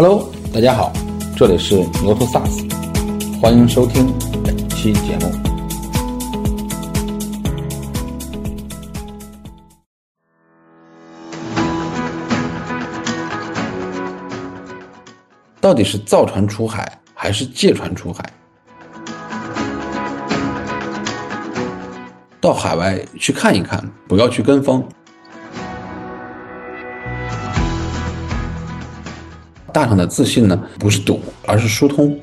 Hello，大家好，这里是牛头 SaaS，欢迎收听本期节目。到底是造船出海还是借船出海？到海外去看一看，不要去跟风。大厂的自信呢，不是赌，而是疏通。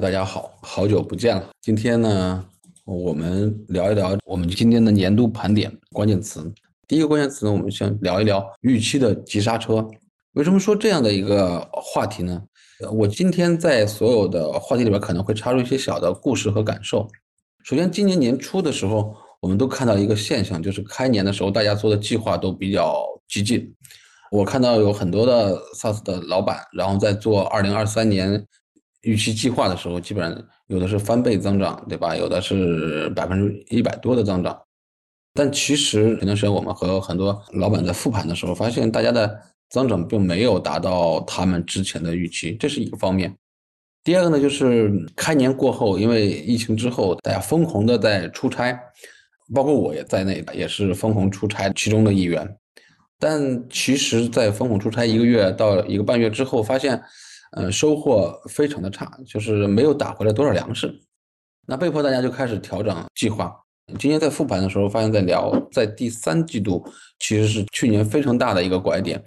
大家好，好久不见了。今天呢，我们聊一聊我们今天的年度盘点关键词。第一个关键词呢，我们先聊一聊预期的急刹车。为什么说这样的一个话题呢？我今天在所有的话题里边可能会插入一些小的故事和感受。首先，今年年初的时候。我们都看到一个现象，就是开年的时候，大家做的计划都比较激进。我看到有很多的 SaaS 的老板，然后在做二零二三年预期计划的时候，基本上有的是翻倍增长，对吧？有的是百分之一百多的增长。但其实前段时间我们和很多老板在复盘的时候，发现大家的增长并没有达到他们之前的预期，这是一个方面。第二个呢，就是开年过后，因为疫情之后，大家疯狂的在出差。包括我也在内，也是疯狂出差其中的一员。但其实，在疯狂出差一个月到一个半月之后，发现，呃，收获非常的差，就是没有打回来多少粮食。那被迫大家就开始调整计划。今天在复盘的时候，发现，在聊在第三季度，其实是去年非常大的一个拐点，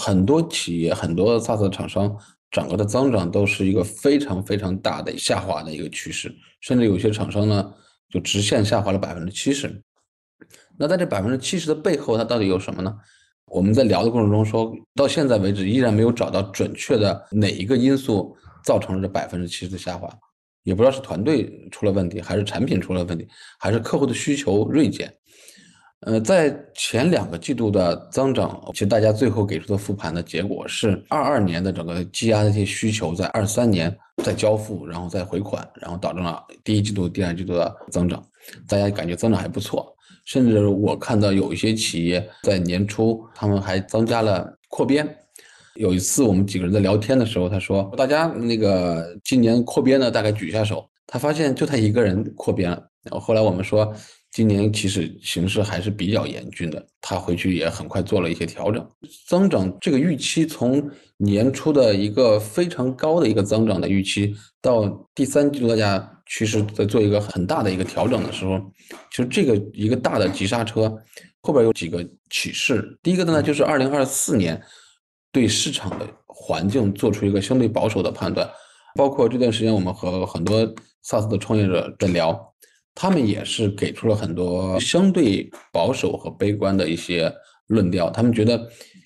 很多企业、很多 SaaS 厂商整个的增长都是一个非常非常大的下滑的一个趋势，甚至有些厂商呢。就直线下滑了百分之七十，那在这百分之七十的背后，它到底有什么呢？我们在聊的过程中说，到现在为止依然没有找到准确的哪一个因素造成了这百分之七十的下滑，也不知道是团队出了问题，还是产品出了问题，还是客户的需求锐减。呃，在前两个季度的增长，其实大家最后给出的复盘的结果是，二二年的整个积压的一些需求，在二三年再交付，然后再回款，然后导致了第一季度、第二季度的增长，大家感觉增长还不错。甚至我看到有一些企业在年初，他们还增加了扩编。有一次我们几个人在聊天的时候，他说：“大家那个今年扩编呢，大概举一下手。”他发现就他一个人扩编了。然后后来我们说。今年其实形势还是比较严峻的，他回去也很快做了一些调整，增长这个预期从年初的一个非常高的一个增长的预期，到第三季度大家其实在做一个很大的一个调整的时候，其实这个一个大的急刹车后边有几个启示。第一个呢，就是二零二四年对市场的环境做出一个相对保守的判断，包括这段时间我们和很多 SaaS 的创业者在聊。他们也是给出了很多相对保守和悲观的一些论调。他们觉得，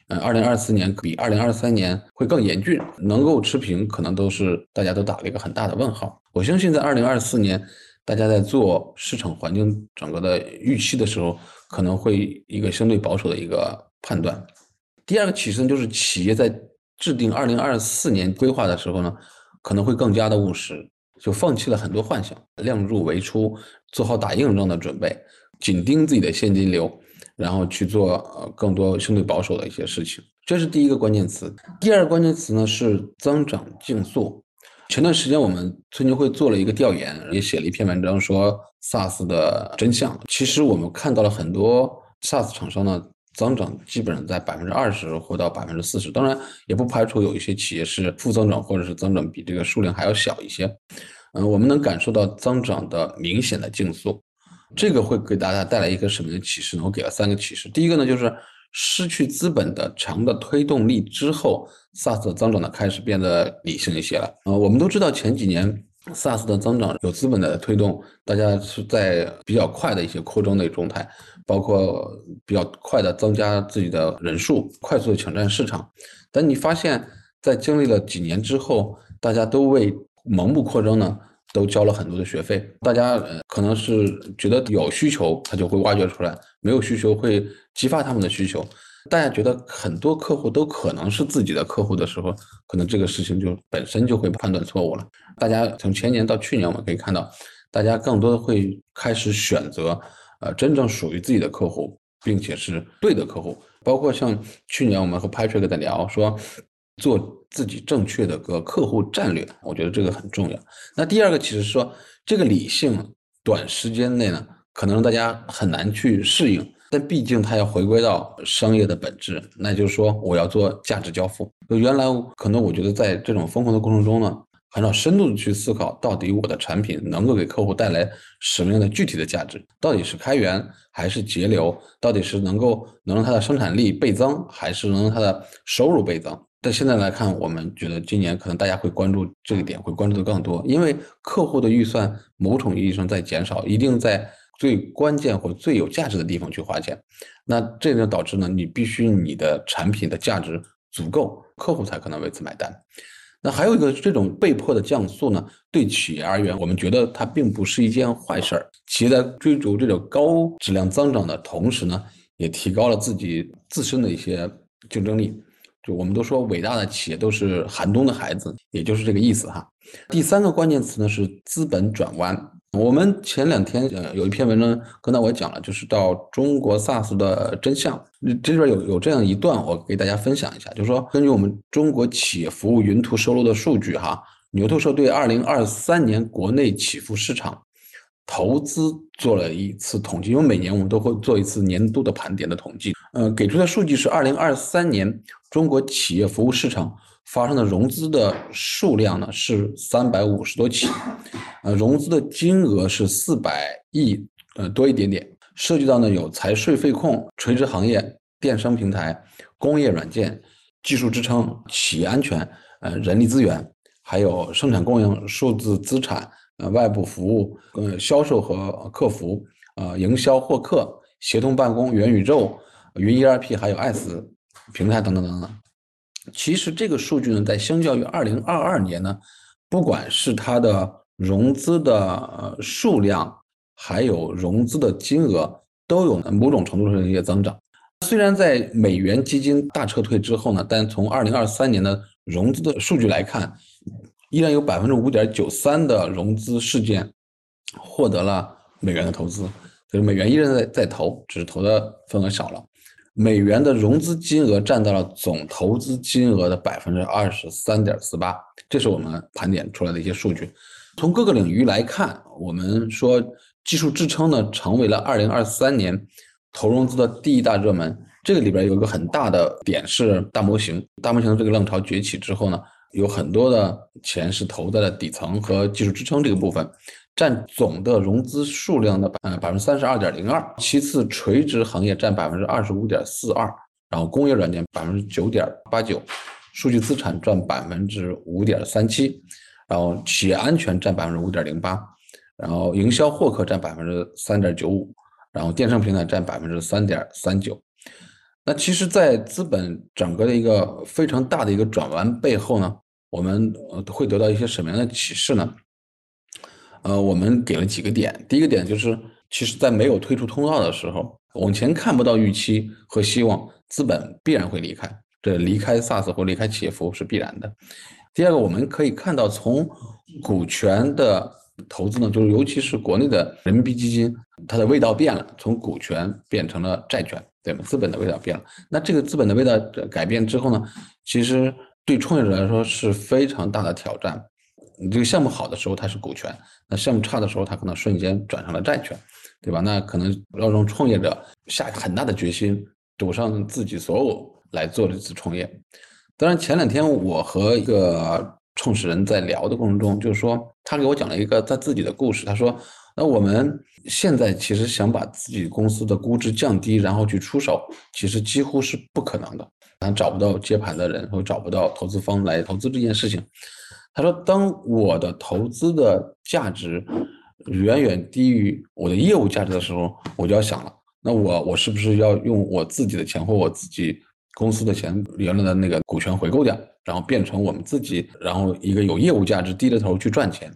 嗯，二零二四年比二零二三年会更严峻，能够持平，可能都是大家都打了一个很大的问号。我相信，在二零二四年，大家在做市场环境整个的预期的时候，可能会一个相对保守的一个判断。第二个启示就是，企业在制定二零二四年规划的时候呢，可能会更加的务实。就放弃了很多幻想，量入为出，做好打硬仗的准备，紧盯自己的现金流，然后去做呃更多相对保守的一些事情。这是第一个关键词。第二个关键词呢是增长竞速。前段时间我们村牛会做了一个调研，也写了一篇文章说 SaaS 的真相。其实我们看到了很多 SaaS 厂商呢。增长基本上在百分之二十或到百分之四十，当然也不排除有一些企业是负增长，或者是增长比这个数量还要小一些。嗯，我们能感受到增长的明显的竞速，这个会给大家带来一个什么样的启示呢？我给了三个启示。第一个呢，就是失去资本的强的推动力之后，SaaS 的增长呢开始变得理性一些了。呃，我们都知道前几年 SaaS 的增长有资本的推动，大家是在比较快的一些扩张的状态。包括比较快的增加自己的人数，快速的抢占市场。但你发现，在经历了几年之后，大家都为盲目扩张呢，都交了很多的学费。大家可能是觉得有需求，他就会挖掘出来；没有需求，会激发他们的需求。大家觉得很多客户都可能是自己的客户的时候，可能这个事情就本身就会判断错误了。大家从前年到去年，我们可以看到，大家更多的会开始选择。呃真正属于自己的客户，并且是对的客户。包括像去年我们和 Patrick 在聊说，做自己正确的个客户战略，我觉得这个很重要。那第二个其实说这个理性，短时间内呢，可能大家很难去适应。但毕竟它要回归到商业的本质，那就是说我要做价值交付。原来可能我觉得在这种疯狂的过程中呢，很少深度的去思考，到底我的产品能够给客户带来什么样的具体的价值？到底是开源还是节流？到底是能够能让它的生产力倍增，还是能让它的收入倍增？但现在来看，我们觉得今年可能大家会关注这个点，会关注的更多，因为客户的预算某种意义上在减少，一定在。最关键或最有价值的地方去花钱，那这就导致呢，你必须你的产品的价值足够，客户才可能为此买单。那还有一个这种被迫的降速呢，对企业而言，我们觉得它并不是一件坏事儿。企业在追逐这种高质量增长的同时呢，也提高了自己自身的一些竞争力。就我们都说伟大的企业都是寒冬的孩子，也就是这个意思哈。第三个关键词呢是资本转弯。我们前两天呃有一篇文章，刚才我也讲了，就是到中国 SaaS 的真相。这里边有有这样一段，我给大家分享一下，就是说根据我们中国企业服务云图收录的数据，哈，牛头社对二零二三年国内企服市场投资做了一次统计，因为每年我们都会做一次年度的盘点的统计。呃，给出的数据是二零二三年中国企业服务市场。发生的融资的数量呢是三百五十多起，呃，融资的金额是四百亿，呃多一点点，涉及到呢有财税费控、垂直行业、电商平台、工业软件、技术支撑、企业安全、呃人力资源，还有生产供应、数字资产、呃外部服务、呃销售和客服、呃营销获客、协同办公、元宇宙、云 ERP，还有 S 平台等等等等。其实这个数据呢，在相较于二零二二年呢，不管是它的融资的数量，还有融资的金额，都有某种程度上的一些增长。虽然在美元基金大撤退之后呢，但从二零二三年的融资的数据来看，依然有百分之五点九三的融资事件获得了美元的投资，就是美元依然在在投，只是投的份额少了。美元的融资金额占到了总投资金额的百分之二十三点四八，这是我们盘点出来的一些数据。从各个领域来看，我们说技术支撑呢，成为了二零二三年投融资的第一大热门。这个里边有一个很大的点是大模型，大模型的这个浪潮崛起之后呢，有很多的钱是投在了底层和技术支撑这个部分。占总的融资数量的百百分之三十二点零二，其次垂直行业占百分之二十五点四二，然后工业软件百分之九点八九，数据资产占百分之五点三七，然后企业安全占百分之五点零八，然后营销获客占百分之三点九五，然后电商平台占百分之三点三九。那其实，在资本整个的一个非常大的一个转弯背后呢，我们会得到一些什么样的启示呢？呃，我们给了几个点。第一个点就是，其实，在没有退出通道的时候，往前看不到预期和希望，资本必然会离开。这离开 SaaS 或离开企业服务是必然的。第二个，我们可以看到，从股权的投资呢，就是尤其是国内的人民币基金，它的味道变了，从股权变成了债权，对吗？资本的味道变了。那这个资本的味道改变之后呢，其实对创业者来说是非常大的挑战。你这个项目好的时候，它是股权；那项目差的时候，它可能瞬间转成了债权，对吧？那可能要让创业者下很大的决心，赌上自己所有来做这次创业。当然，前两天我和一个创始人在聊的过程中，就是说他给我讲了一个他自己的故事。他说：“那我们现在其实想把自己公司的估值降低，然后去出手，其实几乎是不可能的。他找不到接盘的人，或找不到投资方来投资这件事情。”他说：“当我的投资的价值远远低于我的业务价值的时候，我就要想了，那我我是不是要用我自己的钱或我自己公司的钱原来的那个股权回购掉，然后变成我们自己，然后一个有业务价值低着头去赚钱？”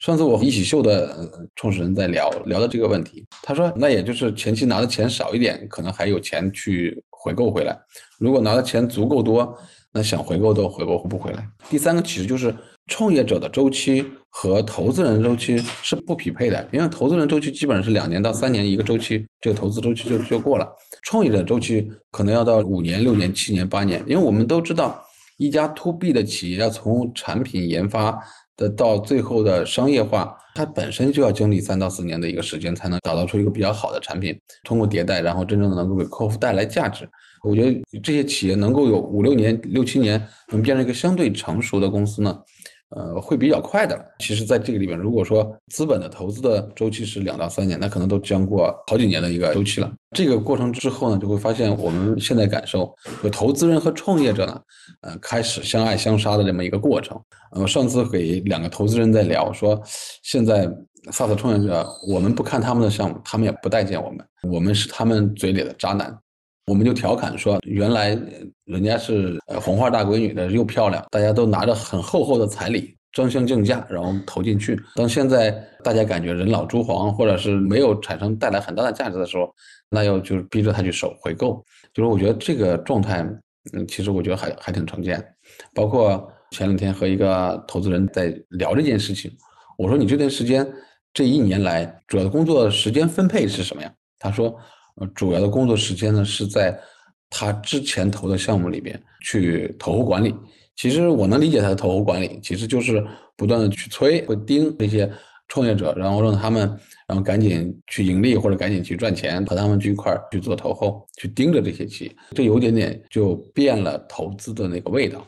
上次我和一起秀的创始人在聊聊的这个问题，他说：“那也就是前期拿的钱少一点，可能还有钱去。”回购回来。如果拿的钱足够多，那想回购都回购不回来。第三个其实就是创业者的周期和投资人周期是不匹配的，因为投资人周期基本上是两年到三年一个周期，这个投资周期就就过了。创业者周期可能要到五年、六年、七年、八年，因为我们都知道，一家 to B 的企业要从产品研发的到最后的商业化，它本身就要经历三到四年的一个时间，才能打造出一个比较好的产品，通过迭代，然后真正的能够给客户带来价值。我觉得这些企业能够有五六年、六七年能变成一个相对成熟的公司呢，呃，会比较快的。其实，在这个里面，如果说资本的投资的周期是两到三年，那可能都将过好几年的一个周期了。这个过程之后呢，就会发现我们现在感受，就投资人和创业者呢，呃，开始相爱相杀的这么一个过程。呃，上次给两个投资人在聊说，现在 SaaS 创业者，我们不看他们的项目，他们也不待见我们，我们是他们嘴里的渣男。我们就调侃说，原来人家是呃红花大闺女的又漂亮，大家都拿着很厚厚的彩礼争相竞价，然后投进去。当现在大家感觉人老珠黄，或者是没有产生带来很大的价值的时候，那要就是逼着他去收回购。就是我觉得这个状态，嗯，其实我觉得还还挺常见。包括前两天和一个投资人在聊这件事情，我说你这段时间这一年来主要的工作时间分配是什么呀？他说。呃，主要的工作时间呢是在他之前投的项目里边去投后管理。其实我能理解他的投后管理，其实就是不断的去催、会盯这些创业者，然后让他们，然后赶紧去盈利或者赶紧去赚钱，和他们去一块儿去做投后，去盯着这些企业。这有点点就变了投资的那个味道。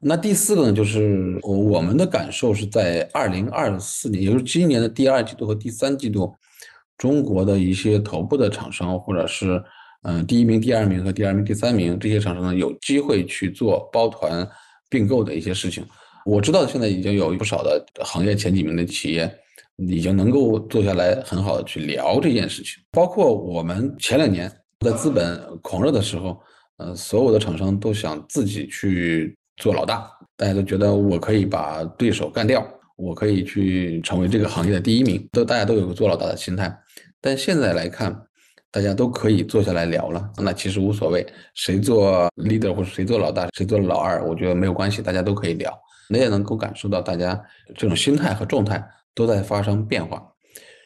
那第四个呢，就是我们的感受是在二零二四年，也就是今年的第二季度和第三季度。中国的一些头部的厂商，或者是嗯第一名、第二名和第二名、第三名这些厂商呢，有机会去做包团并购的一些事情。我知道现在已经有不少的行业前几名的企业，已经能够坐下来很好的去聊这件事情。包括我们前两年在资本狂热的时候，呃，所有的厂商都想自己去做老大，大家都觉得我可以把对手干掉，我可以去成为这个行业的第一名，都大家都有个做老大的心态。但现在来看，大家都可以坐下来聊了。那其实无所谓，谁做 leader 或者谁做老大，谁做老二，我觉得没有关系，大家都可以聊。你也能够感受到大家这种心态和状态都在发生变化。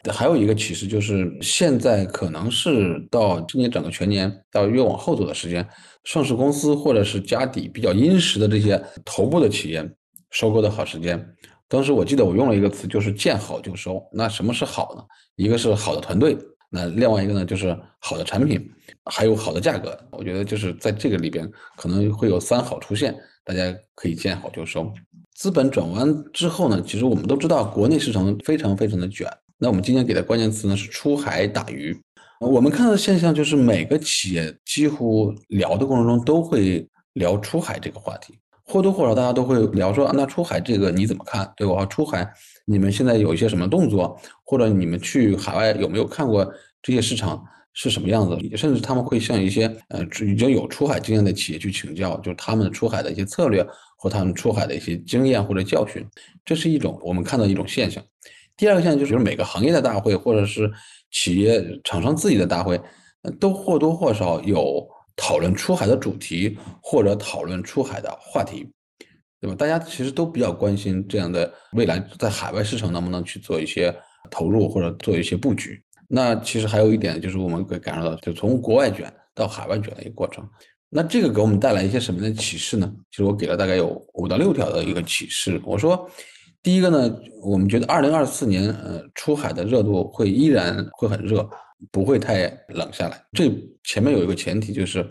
还有一个启示就是，现在可能是到今年整个全年到越往后走的时间，上市公司或者是家底比较殷实的这些头部的企业收购的好时间。当时我记得我用了一个词，就是见好就收。那什么是好呢？一个是好的团队，那另外一个呢就是好的产品，还有好的价格。我觉得就是在这个里边可能会有三好出现，大家可以见好就收。资本转弯之后呢，其实我们都知道国内市场非常非常的卷。那我们今天给的关键词呢是出海打鱼。我们看到的现象就是每个企业几乎聊的过程中都会聊出海这个话题。或多或少，大家都会聊说，那出海这个你怎么看？对吧？出海，你们现在有一些什么动作？或者你们去海外有没有看过这些市场是什么样子？甚至他们会向一些呃已经有出海经验的企业去请教，就是他们出海的一些策略或他们出海的一些经验或者教训。这是一种我们看到一种现象。第二个现象就是每个行业的大会或者是企业厂商自己的大会，都或多或少有。讨论出海的主题或者讨论出海的话题，对吧？大家其实都比较关心这样的未来在海外市场能不能去做一些投入或者做一些布局。那其实还有一点就是我们可以感受到，就从国外卷到海外卷的一个过程。那这个给我们带来一些什么样的启示呢？其实我给了大概有五到六条的一个启示。我说，第一个呢，我们觉得二零二四年呃出海的热度会依然会很热。不会太冷下来。这前面有一个前提，就是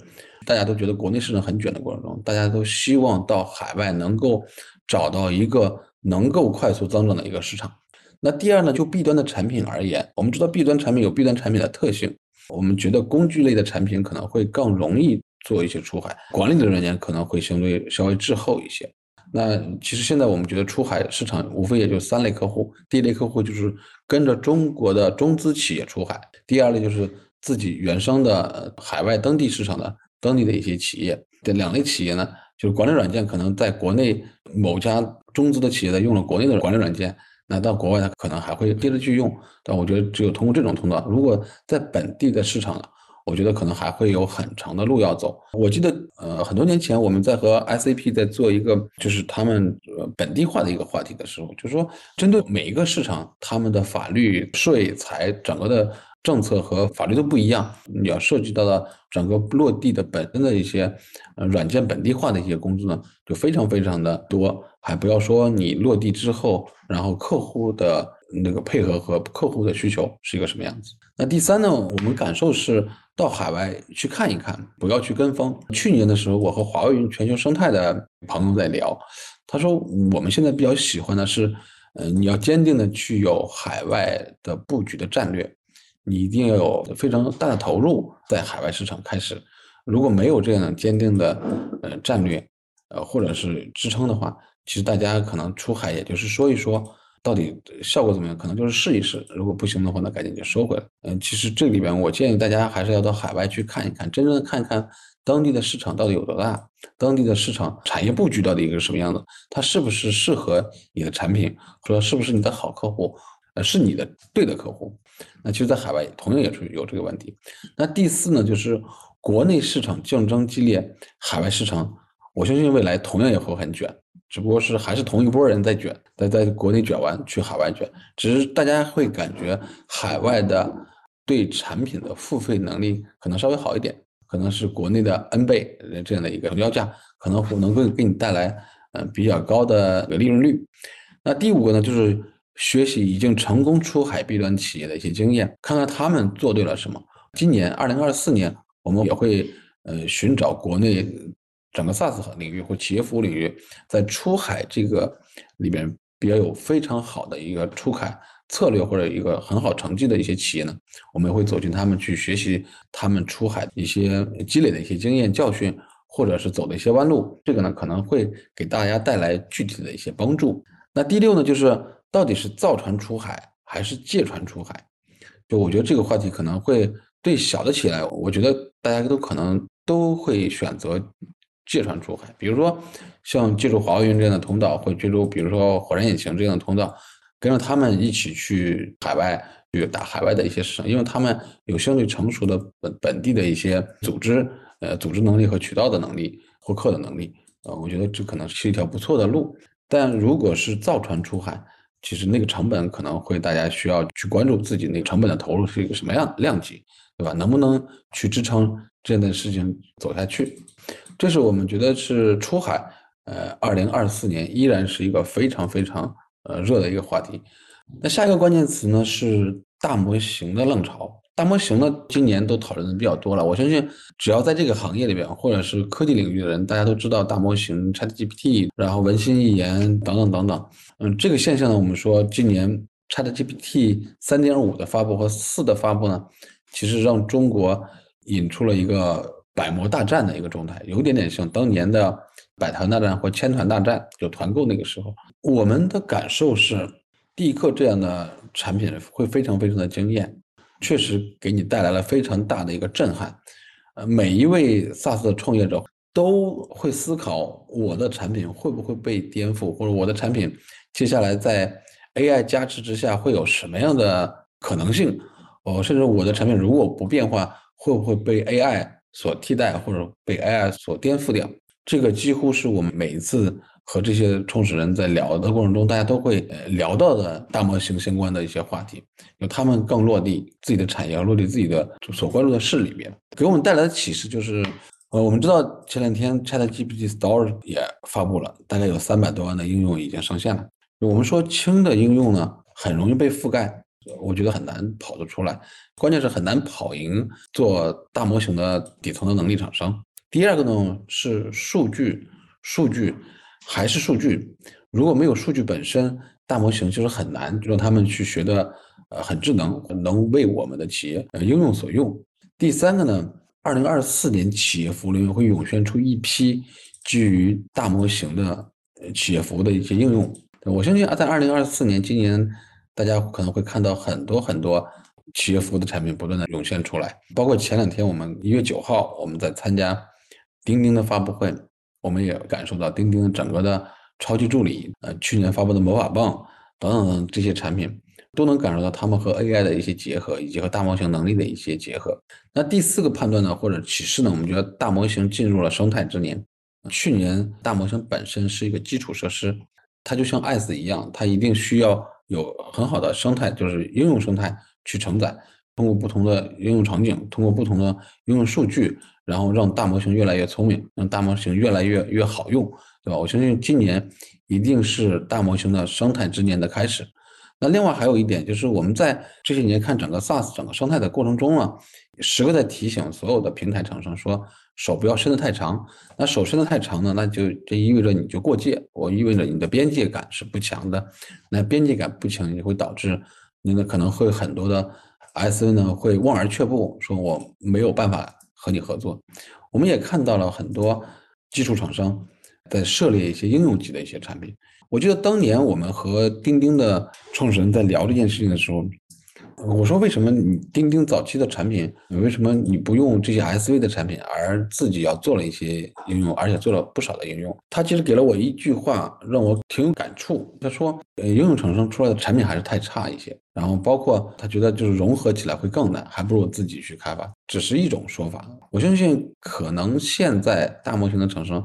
大家都觉得国内市场很卷的过程中，大家都希望到海外能够找到一个能够快速增长的一个市场。那第二呢，就 B 端的产品而言，我们知道 B 端产品有 B 端产品的特性，我们觉得工具类的产品可能会更容易做一些出海，管理的软件可能会相对稍微滞后一些。那其实现在我们觉得出海市场无非也就三类客户，第一类客户就是跟着中国的中资企业出海，第二类就是自己原生的海外当地市场的当地的一些企业。这两类企业呢，就是管理软件可能在国内某家中资的企业在用了国内的管理软件，那到国外呢可能还会接着去用。但我觉得只有通过这种通道，如果在本地的市场呢，我觉得可能还会有很长的路要走。我记得，呃，很多年前我们在和 SAP 在做一个，就是他们呃本地化的一个话题的时候，就是说针对每一个市场，他们的法律、税、财整个的政策和法律都不一样，你要涉及到的整个落地的本身的一些呃软件本地化的一些工作呢，就非常非常的多。还不要说你落地之后，然后客户的那个配合和客户的需求是一个什么样子。那第三呢，我们感受是到海外去看一看，不要去跟风。去年的时候，我和华为云全球生态的朋友在聊，他说我们现在比较喜欢的是，嗯，你要坚定的去有海外的布局的战略，你一定要有非常大的投入在海外市场开始。如果没有这样的坚定的呃战略，呃或者是支撑的话，其实大家可能出海也就是说一说。到底效果怎么样？可能就是试一试，如果不行的话，那赶紧就收回来。嗯，其实这里边我建议大家还是要到海外去看一看，真正的看一看当地的市场到底有多大，当地的市场产业布局到底一个什么样子，它是不是适合你的产品，说是不是你的好客户，呃，是你的对的客户。那其实，在海外同样也是有这个问题。那第四呢，就是国内市场竞争激烈，海外市场，我相信未来同样也会很卷。只不过是还是同一波人在卷，在在国内卷完去海外卷，只是大家会感觉海外的对产品的付费能力可能稍微好一点，可能是国内的 N 倍这样的一个成交价，可能能够给你带来嗯比较高的利润率。那第五个呢，就是学习已经成功出海 B 端企业的一些经验，看看他们做对了什么。今年二零二四年，我们也会呃寻找国内。整个 SaaS 领域或企业服务领域，在出海这个里边比较有非常好的一个出海策略或者一个很好成绩的一些企业呢，我们会走进他们去学习他们出海一些积累的一些经验教训，或者是走的一些弯路，这个呢可能会给大家带来具体的一些帮助。那第六呢，就是到底是造船出海还是借船出海？就我觉得这个话题可能会对小的企业来，我觉得大家都可能都会选择。借船出海，比如说像借助华为云这样的通道，或借助比如说火山引擎这样的通道，跟着他们一起去海外去打海外的一些市场，因为他们有相对成熟的本本地的一些组织，呃，组织能力和渠道的能力，获客的能力，呃，我觉得这可能是一条不错的路。但如果是造船出海，其实那个成本可能会大家需要去关注自己那个成本的投入是一个什么样量级，对吧？能不能去支撑这样的事情走下去？这是我们觉得是出海，呃，二零二四年依然是一个非常非常呃热的一个话题。那下一个关键词呢是大模型的浪潮。大模型呢今年都讨论的比较多了。我相信只要在这个行业里边或者是科技领域的人，大家都知道大模型、ChatGPT，然后文心一言等等等等。嗯，这个现象呢，我们说今年 ChatGPT 三点五的发布和四的发布呢，其实让中国引出了一个。百模大战的一个状态，有点点像当年的百团大战或千团大战，就团购那个时候。我们的感受是，地客这样的产品会非常非常的惊艳，确实给你带来了非常大的一个震撼。呃，每一位 SaaS 的创业者都会思考，我的产品会不会被颠覆，或者我的产品接下来在 AI 加持之下会有什么样的可能性？哦，甚至我的产品如果不变化，会不会被 AI？所替代或者被 AI 所颠覆掉，这个几乎是我们每一次和这些创始人在聊的过程中，大家都会聊到的大模型相关的一些话题，有他们更落地自己的产业，落地自己的所关注的事里面，给我们带来的启示就是，呃，我们知道前两天 ChatGPT Store 也发布了，大概有三百多万的应用已经上线了。我们说轻的应用呢，很容易被覆盖。我觉得很难跑得出来，关键是很难跑赢做大模型的底层的能力厂商。第二个呢是数据，数据还是数据，如果没有数据本身，大模型就是很难让他们去学的呃很智能，能为我们的企业呃应用所用。第三个呢，二零二四年企业服务领域会涌现出一批基于大模型的企业服务的一些应用。我相信啊，在二零二四年今年。大家可能会看到很多很多企业服务的产品不断的涌现出来，包括前两天我们一月九号我们在参加钉钉的发布会，我们也感受到钉钉整个的超级助理，呃，去年发布的魔法棒等等这些产品，都能感受到他们和 AI 的一些结合，以及和大模型能力的一些结合。那第四个判断呢，或者启示呢，我们觉得大模型进入了生态之年。去年大模型本身是一个基础设施，它就像 ICE 一样，它一定需要有很好的生态，就是应用生态去承载。通过不同的应用场景，通过不同的应用数据，然后让大模型越来越聪明，让大模型越来越越好用，对吧？我相信今年一定是大模型的生态之年的开始。那另外还有一点就是，我们在这些年看整个 SaaS 整个生态的过程中啊，时刻在提醒所有的平台厂商说，手不要伸得太长。那手伸得太长呢，那就这意味着你就过界，我意味着你的边界感是不强的。那边界感不强，也会导致你的可能会很多的。S N 呢会望而却步，说我没有办法和你合作。我们也看到了很多基础厂商在涉猎一些应用级的一些产品。我记得当年我们和钉钉的创始人在聊这件事情的时候。我说为什么你钉钉早期的产品，为什么你不用这些 SV 的产品，而自己要做了一些应用，而且做了不少的应用？他其实给了我一句话，让我挺有感触。他说，呃，应用厂商出来的产品还是太差一些，然后包括他觉得就是融合起来会更难，还不如自己去开发。只是一种说法。我相信可能现在大模型的厂商，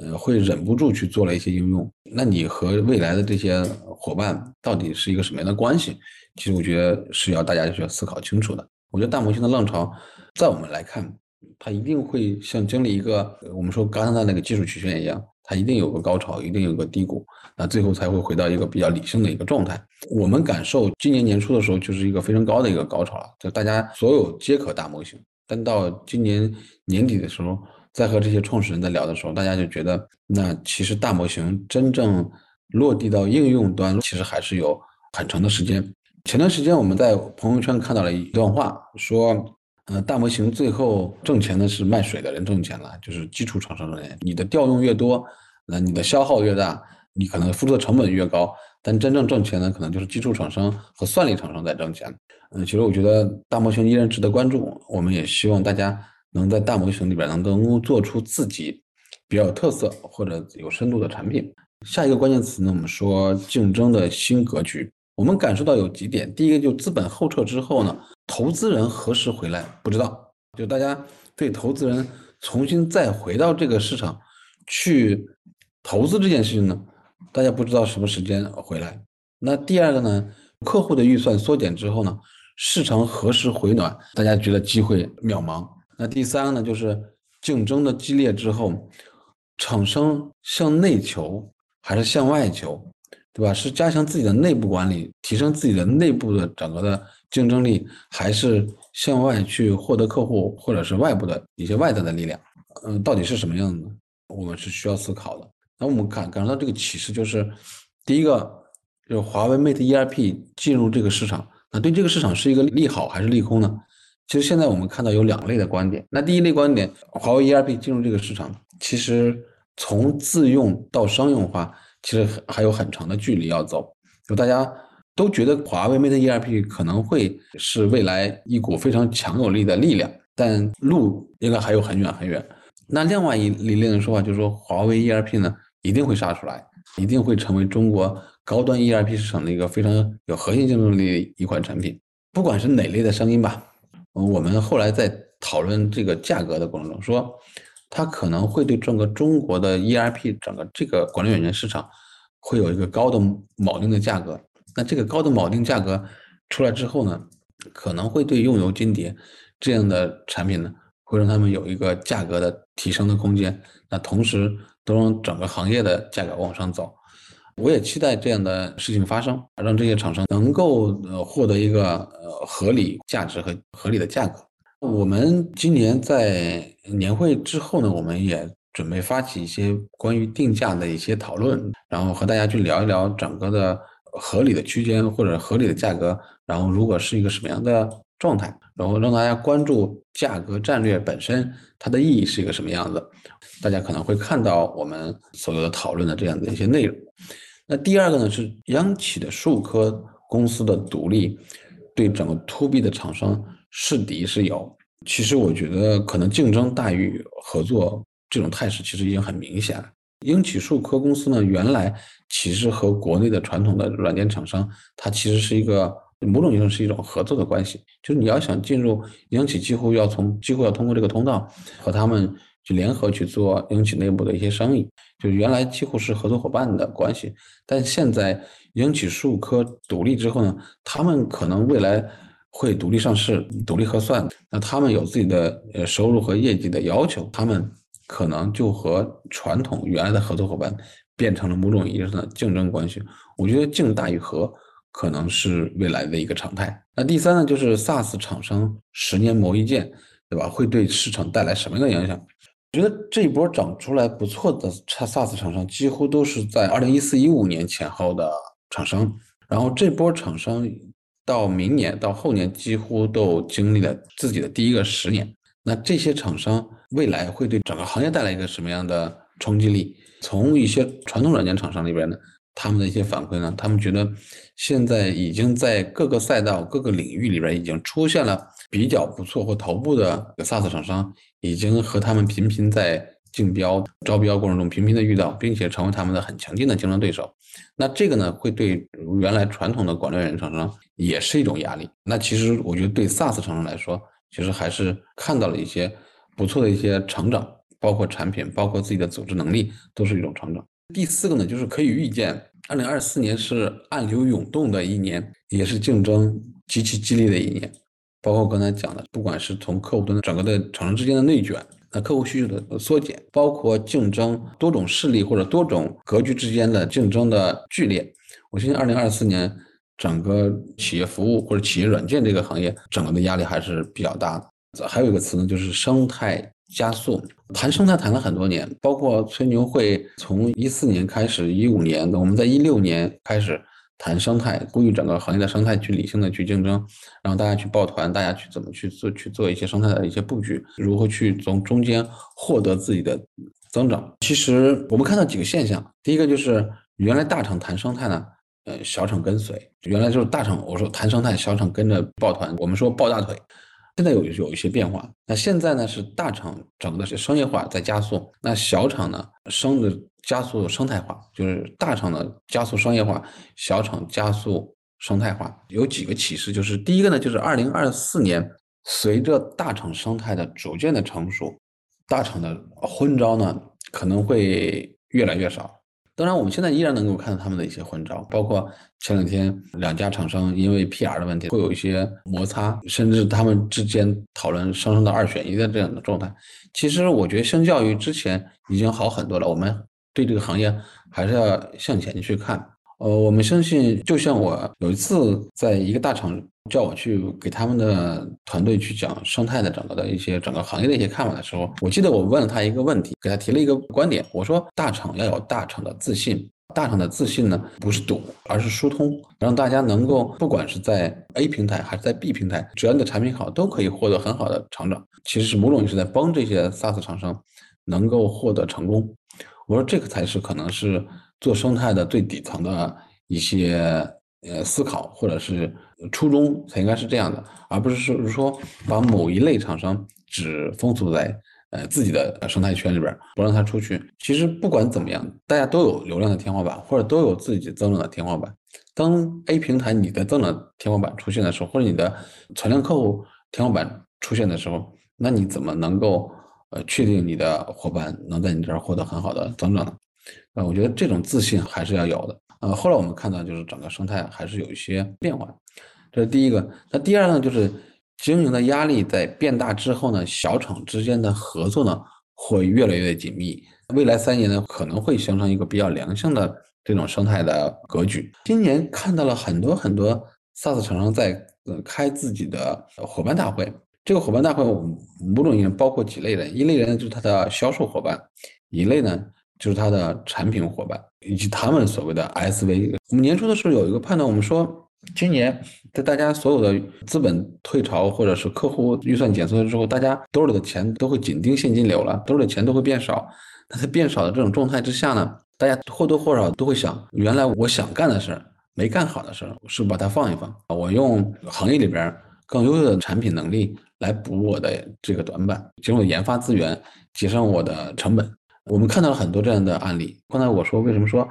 呃，会忍不住去做了一些应用。那你和未来的这些伙伴到底是一个什么样的关系？其实我觉得是要大家需要思考清楚的。我觉得大模型的浪潮，在我们来看，它一定会像经历一个我们说刚才的那个技术曲线一样，它一定有个高潮，一定有个低谷，那最后才会回到一个比较理性的一个状态。我们感受今年年初的时候就是一个非常高的一个高潮了，就大家所有皆可大模型。但到今年年底的时候，在和这些创始人在聊的时候，大家就觉得，那其实大模型真正落地到应用端，其实还是有很长的时间。前段时间我们在朋友圈看到了一段话，说，呃，大模型最后挣钱的是卖水的人挣钱了，就是基础厂商挣钱。你的调用越多，那你的消耗越大，你可能付出的成本越高，但真正挣钱的可能就是基础厂商和算力厂商在挣钱。嗯，其实我觉得大模型依然值得关注，我们也希望大家能在大模型里边能够做出自己比较有特色或者有深度的产品。下一个关键词呢，我们说竞争的新格局。我们感受到有几点，第一个就资本后撤之后呢，投资人何时回来不知道，就大家对投资人重新再回到这个市场去投资这件事情呢，大家不知道什么时间回来。那第二个呢，客户的预算缩减之后呢，市场何时回暖，大家觉得机会渺茫。那第三个呢，就是竞争的激烈之后，厂商向内求还是向外求？对吧？是加强自己的内部管理，提升自己的内部的整个的竞争力，还是向外去获得客户，或者是外部的一些外在的力量？嗯，到底是什么样子？我们是需要思考的。那我们感感受到这个启示就是，第一个就是华为 Mate ERP 进入这个市场，那对这个市场是一个利好还是利空呢？其实现在我们看到有两类的观点。那第一类观点，华为 ERP 进入这个市场，其实从自用到商用化。其实还有很长的距离要走，就大家都觉得华为 Mate ERP 可能会是未来一股非常强有力的力量，但路应该还有很远很远。那另外一一类的说法就是说，华为 ERP 呢一定会杀出来，一定会成为中国高端 ERP 市场的一个非常有核心竞争力的一款产品。不管是哪类的声音吧，我们后来在讨论这个价格的过程中说。它可能会对整个中国的 ERP 整个这个管理软件市场会有一个高的锚定的价格。那这个高的锚定价格出来之后呢，可能会对用友金蝶这样的产品呢，会让他们有一个价格的提升的空间。那同时都让整个行业的价格往上走。我也期待这样的事情发生，让这些厂商能够呃获得一个呃合理价值和合理的价格。我们今年在年会之后呢，我们也准备发起一些关于定价的一些讨论，然后和大家去聊一聊整个的合理的区间或者合理的价格，然后如果是一个什么样的状态，然后让大家关注价格战略本身它的意义是一个什么样子，大家可能会看到我们所有的讨论的这样的一些内容。那第二个呢是央企的数科公司的独立，对整个 to B 的厂商。是敌是友，其实我觉得可能竞争大于合作这种态势其实已经很明显了。英企数科公司呢，原来其实和国内的传统的软件厂商，它其实是一个某种意义上是一种合作的关系。就是你要想进入英企，几乎要从几乎要通过这个通道和他们去联合去做英企内部的一些生意。就原来几乎是合作伙伴的关系，但现在英企数科独立之后呢，他们可能未来会独立上市、独立核算，那他们有自己的呃收入和业绩的要求，他们。可能就和传统原来的合作伙伴变成了某种意义上的竞争关系。我觉得竞大于和可能是未来的一个常态。那第三呢，就是 SaaS 厂商十年磨一剑，对吧？会对市场带来什么样的影响？我觉得这一波长出来不错的 SaaS 厂商，几乎都是在二零一四一五年前后的厂商。然后这波厂商到明年到后年，几乎都经历了自己的第一个十年。那这些厂商。未来会对整个行业带来一个什么样的冲击力？从一些传统软件厂商里边呢，他们的一些反馈呢，他们觉得现在已经在各个赛道、各个领域里边已经出现了比较不错或头部的 SaaS 厂商，已经和他们频频在竞标、招标过程中频频的遇到，并且成为他们的很强劲的竞争对手。那这个呢，会对原来传统的管理人厂商也是一种压力。那其实我觉得对 SaaS 厂商来说，其实还是看到了一些。不错的一些成长，包括产品，包括自己的组织能力，都是一种成长。第四个呢，就是可以预见，二零二四年是暗流涌动的一年，也是竞争极其激烈的一年。包括刚才讲的，不管是从客户端整个的厂商之间的内卷，那客户需求的缩减，包括竞争多种势力或者多种格局之间的竞争的剧烈，我相信二零二四年整个企业服务或者企业软件这个行业，整个的压力还是比较大的。还有一个词呢，就是生态加速。谈生态谈了很多年，包括吹牛会从一四年开始，一五年，我们在一六年开始谈生态，呼吁整个行业的生态去理性的去竞争，然后大家去抱团，大家去怎么去做去做一些生态的一些布局，如何去从中间获得自己的增长。其实我们看到几个现象，第一个就是原来大厂谈生态呢，呃，小厂跟随，原来就是大厂我说谈生态，小厂跟着抱团，我们说抱大腿。现在有有一些变化，那现在呢是大厂整个的商业化在加速，那小厂呢生的加速生态化，就是大厂呢加速商业化，小厂加速生态化。有几个启示，就是第一个呢，就是二零二四年随着大厂生态的逐渐的成熟，大厂的昏招呢可能会越来越少。当然，我们现在依然能够看到他们的一些混招，包括前两天两家厂商因为 PR 的问题会有一些摩擦，甚至他们之间讨论上升到二选一的这样的状态。其实我觉得相较于之前已经好很多了。我们对这个行业还是要向前去看。呃，我们相信，就像我有一次在一个大厂叫我去给他们的团队去讲生态的整个的一些整个行业的一些看法的时候，我记得我问了他一个问题，给他提了一个观点，我说大厂要有大厂的自信，大厂的自信呢不是赌，而是疏通，让大家能够不管是在 A 平台还是在 B 平台，只要你的产品好，都可以获得很好的成长。其实是某种意义在帮这些 SaaS 厂商能够获得成功。我说这个才是可能是。做生态的最底层的一些呃思考或者是初衷才应该是这样的，而不是说说把某一类厂商只封锁在呃自己的生态圈里边，不让他出去。其实不管怎么样，大家都有流量的天花板，或者都有自己增长的天花板。当 A 平台你的增长天花板出现的时候，或者你的存量客户天花板出现的时候，那你怎么能够呃确定你的伙伴能在你这儿获得很好的增长呢？啊，我觉得这种自信还是要有的。呃，后来我们看到，就是整个生态还是有一些变化，这是第一个。那第二呢，就是经营的压力在变大之后呢，小厂之间的合作呢会越来越紧密。未来三年呢，可能会形成一个比较良性的这种生态的格局。今年看到了很多很多 SaaS 厂商在呃开自己的伙伴大会。这个伙伴大会，我们某种意义上包括几类人，一类人就是他的销售伙伴，一类呢。就是他的产品伙伴以及他们所谓的 SV。我们年初的时候有一个判断，我们说今年在大家所有的资本退潮或者是客户预算减缩之后，大家兜里的钱都会紧盯现金流了，兜里的钱都会变少。那在变少的这种状态之下呢，大家或多或少都会想，原来我想干的事儿没干好的事儿，是把它放一放。我用行业里边更优秀的产品能力来补我的这个短板，节省研发资源，节省我的成本。我们看到了很多这样的案例。刚才我说，为什么说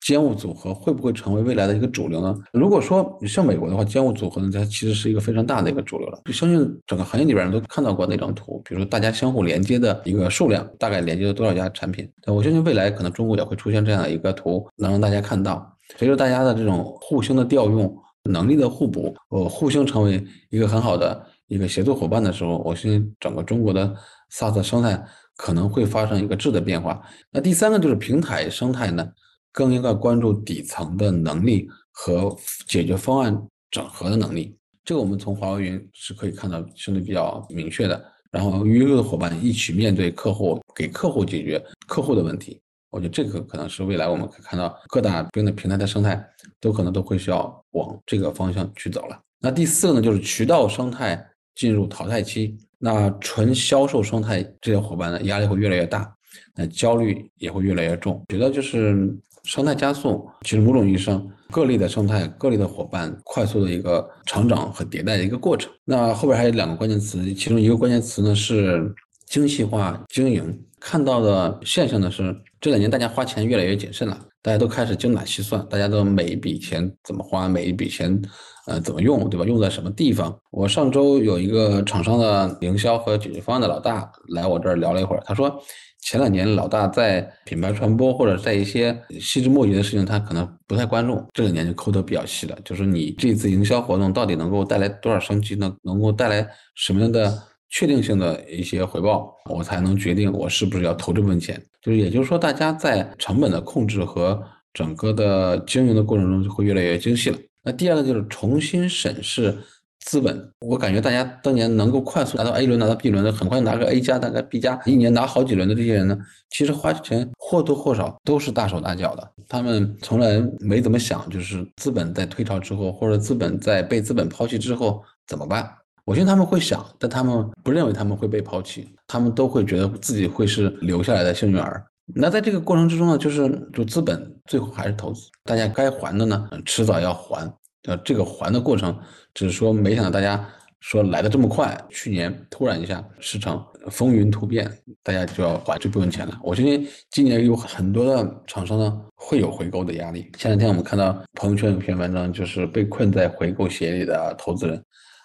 兼务组合会不会成为未来的一个主流呢？如果说像美国的话，兼务组合呢，它其实是一个非常大的一个主流了。就相信整个行业里边人都看到过那张图，比如说大家相互连接的一个数量，大概连接了多少家产品。我相信未来可能中国也会出现这样的一个图，能让大家看到。随着大家的这种互相的调用、能力的互补，呃，互相成为一个很好的一个协作伙伴的时候，我相信整个中国的 SaaS 生态可能会发生一个质的变化。那第三个就是平台生态呢，更应该关注底层的能力和解决方案整合的能力。这个我们从华为云是可以看到相对比较明确的。然后与各的伙伴一起面对客户，给客户解决客户的问题。我觉得这个可能是未来我们可以看到各大边的平台的生态都可能都会需要往这个方向去走了。那第四个呢，就是渠道生态进入淘汰期，那纯销售生态这些伙伴呢压力会越来越大，那焦虑也会越来越重。觉得就是生态加速，其实某种意义上，各类的生态、各类的伙伴快速的一个成长和迭代的一个过程。那后边还有两个关键词，其中一个关键词呢是精细化经营。看到的现象呢是，这两年大家花钱越来越谨慎了，大家都开始精打细算，大家都每一笔钱怎么花，每一笔钱呃怎么用，对吧？用在什么地方？我上周有一个厂商的营销和解决方案的老大来我这儿聊了一会儿，他说前两年老大在品牌传播或者在一些细枝末节的事情，他可能不太关注，这两年就抠得比较细了，就是你这次营销活动到底能够带来多少升级呢？能够带来什么样的？确定性的一些回报，我才能决定我是不是要投这部分钱。就是也就是说，大家在成本的控制和整个的经营的过程中就会越来越精细了。那第二个就是重新审视资本。我感觉大家当年能够快速拿到 A 轮、拿到 B 轮的，很快拿个 A 加、拿个 B 加，一年拿好几轮的这些人呢，其实花钱或多或少都是大手大脚的。他们从来没怎么想，就是资本在退潮之后，或者资本在被资本抛弃之后怎么办。我相信他们会想，但他们不认为他们会被抛弃，他们都会觉得自己会是留下来的幸运儿。那在这个过程之中呢，就是就资本最后还是投资，大家该还的呢，迟早要还。呃，这个还的过程，只是说没想到大家说来的这么快，去年突然一下市场风云突变，大家就要还这部分钱了。我相信今年有很多的厂商呢会有回购的压力。前两天我们看到朋友圈有篇文章，就是被困在回购协议里的投资人。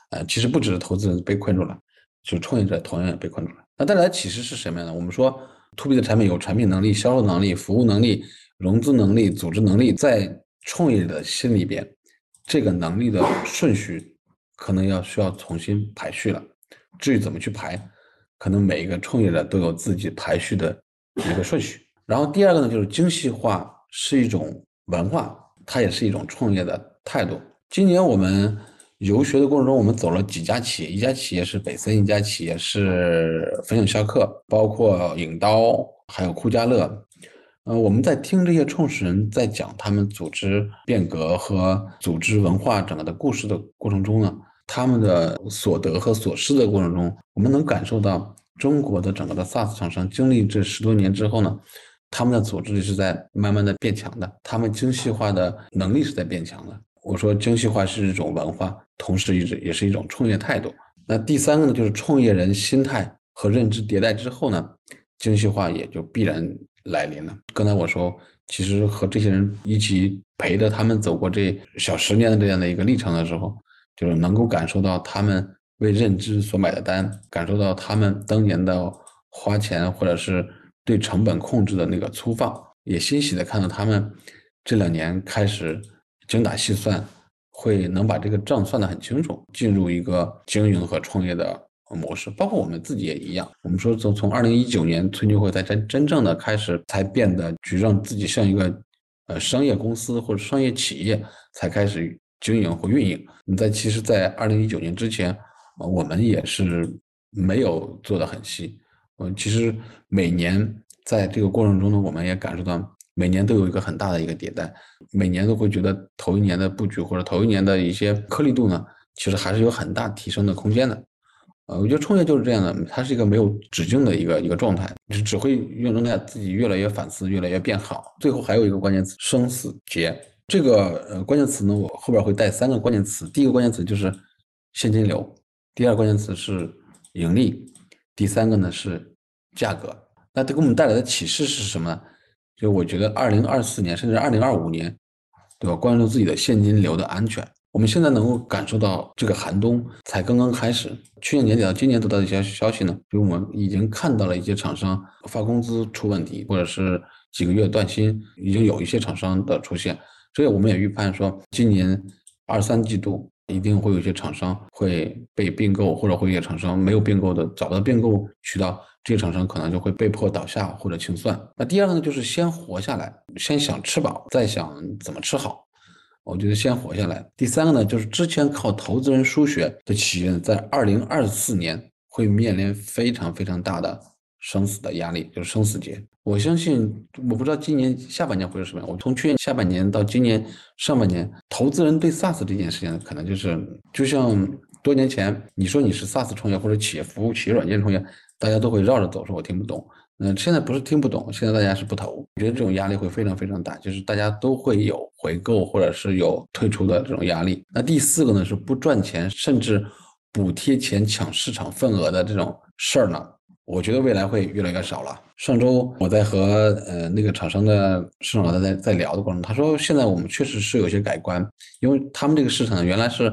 呃，其实不只是投资人被困住了，就创业者同样也被困住了。那带来的启示是什么样的？我们说，to B 的产品有产品能力、销售能力、服务能力、融资能力、组织能力，在创业的心里边，这个能力的顺序可能要需要重新排序了。至于怎么去排，可能每一个创业者都有自己排序的一个顺序。然后第二个呢，就是精细化是一种文化，它也是一种创业的态度。今年我们。游学的过程中，我们走了几家企业，一家企业是北森，一家企业是分享销客，包括影刀，还有酷家乐。呃，我们在听这些创始人在讲他们组织变革和组织文化整个的故事的过程中呢，他们的所得和所失的过程中，我们能感受到中国的整个的 SaaS 厂商经历这十多年之后呢，他们的组织力是在慢慢的变强的，他们精细化的能力是在变强的。我说精细化是一种文化，同时也也是一种创业态度。那第三个呢，就是创业人心态和认知迭代之后呢，精细化也就必然来临了。刚才我说，其实和这些人一起陪着他们走过这小十年的这样的一个历程的时候，就是能够感受到他们为认知所买的单，感受到他们当年的花钱或者是对成本控制的那个粗放，也欣喜的看到他们这两年开始。精打细算，会能把这个账算得很清楚，进入一个经营和创业的模式。包括我们自己也一样。我们说从从二零一九年春秋会才真真正的开始，才变得去让自己像一个呃商业公司或者商业企业，才开始经营或运营。你在其实，在二零一九年之前，我们也是没有做得很细。嗯，其实每年在这个过程中呢，我们也感受到。每年都有一个很大的一个迭代，每年都会觉得头一年的布局或者头一年的一些颗粒度呢，其实还是有很大提升的空间的。呃，我觉得创业就是这样的，它是一个没有止境的一个一个状态，只只会让在自己越来越反思，越来越变好。最后还有一个关键词生死劫，这个呃关键词呢，我后边会带三个关键词，第一个关键词就是现金流，第二个关键词是盈利，第三个呢是价格。那它给我们带来的启示是什么呢？就我觉得二零二四年甚至二零二五年，对吧？关注自己的现金流的安全。我们现在能够感受到这个寒冬才刚刚开始。去年年底到今年得到的一些消息呢，就我们已经看到了一些厂商发工资出问题，或者是几个月断薪，已经有一些厂商的出现。所以我们也预判说，今年二三季度一定会有一些厂商会被并购，或者会有些厂商没有并购的找不到并购渠道。这些厂商可能就会被迫倒下或者清算。那第二个呢，就是先活下来，先想吃饱，再想怎么吃好。我觉得先活下来。第三个呢，就是之前靠投资人输血的企业，在二零二四年会面临非常非常大的生死的压力，就是生死劫。我相信，我不知道今年下半年会是什么样。我从去年下半年到今年上半年，投资人对 SaaS 这件事情可能就是就像多年前你说你是 SaaS 创业或者企业服务、企业软件创业。大家都会绕着走，说我听不懂。嗯，现在不是听不懂，现在大家是不投。我觉得这种压力会非常非常大，就是大家都会有回购或者是有退出的这种压力。那第四个呢，是不赚钱，甚至补贴钱抢市场份额的这种事儿呢，我觉得未来会越来越少了。上周我在和呃那个厂商的市场老大在在聊的过程，他说现在我们确实是有些改观，因为他们这个市场原来是，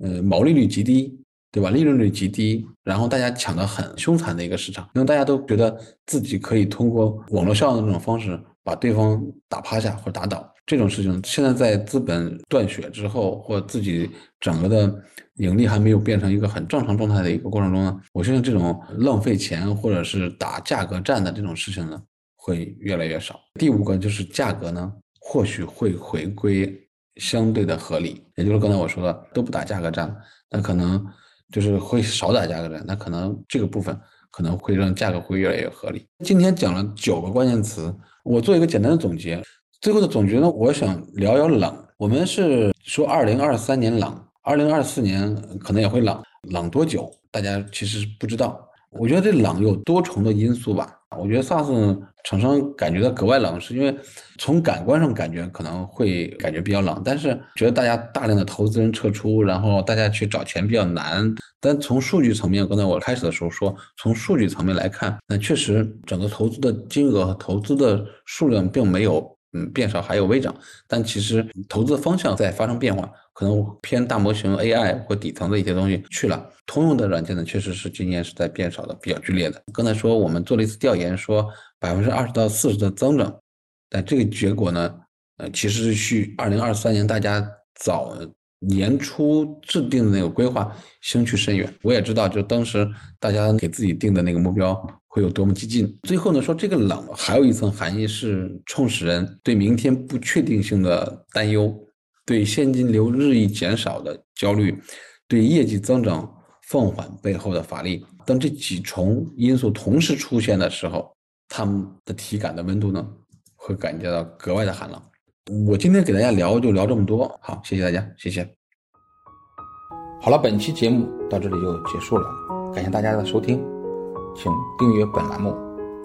呃毛利率极低。对吧？利润率极低，然后大家抢得很凶残的一个市场，因为大家都觉得自己可以通过网络效应的这种方式把对方打趴下或者打倒。这种事情现在在资本断血之后，或自己整个的盈利还没有变成一个很正常状态的一个过程中呢，我相信这种浪费钱或者是打价格战的这种事情呢，会越来越少。第五个就是价格呢，或许会回归相对的合理，也就是刚才我说的都不打价格战了，那可能。就是会少打价格战，那可能这个部分可能会让价格会越来越合理。今天讲了九个关键词，我做一个简单的总结。最后的总结呢，我想聊聊冷。我们是说二零二三年冷，二零二四年可能也会冷，冷多久？大家其实不知道。我觉得这冷有多重的因素吧。我觉得 SaaS 厂商感觉到格外冷，是因为从感官上感觉可能会感觉比较冷，但是觉得大家大量的投资人撤出，然后大家去找钱比较难。但从数据层面，刚才我开始的时候说，从数据层面来看，那确实整个投资的金额和投资的数量并没有。嗯，变少还有微涨，但其实投资方向在发生变化，可能偏大模型 AI 或底层的一些东西去了。通用的软件呢，确实是今年是在变少的，比较剧烈的。刚才说我们做了一次调研，说百分之二十到四十的增长，但这个结果呢，呃，其实是去二零二三年大家早。年初制定的那个规划相去甚远，我也知道，就当时大家给自己定的那个目标会有多么激进。最后呢，说这个冷还有一层含义是创始人对明天不确定性的担忧，对现金流日益减少的焦虑，对业绩增长放缓背后的乏力。当这几重因素同时出现的时候，他们的体感的温度呢，会感觉到格外的寒冷。我今天给大家聊就聊这么多，好，谢谢大家，谢谢。好了，本期节目到这里就结束了，感谢大家的收听，请订阅本栏目，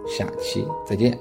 下期再见。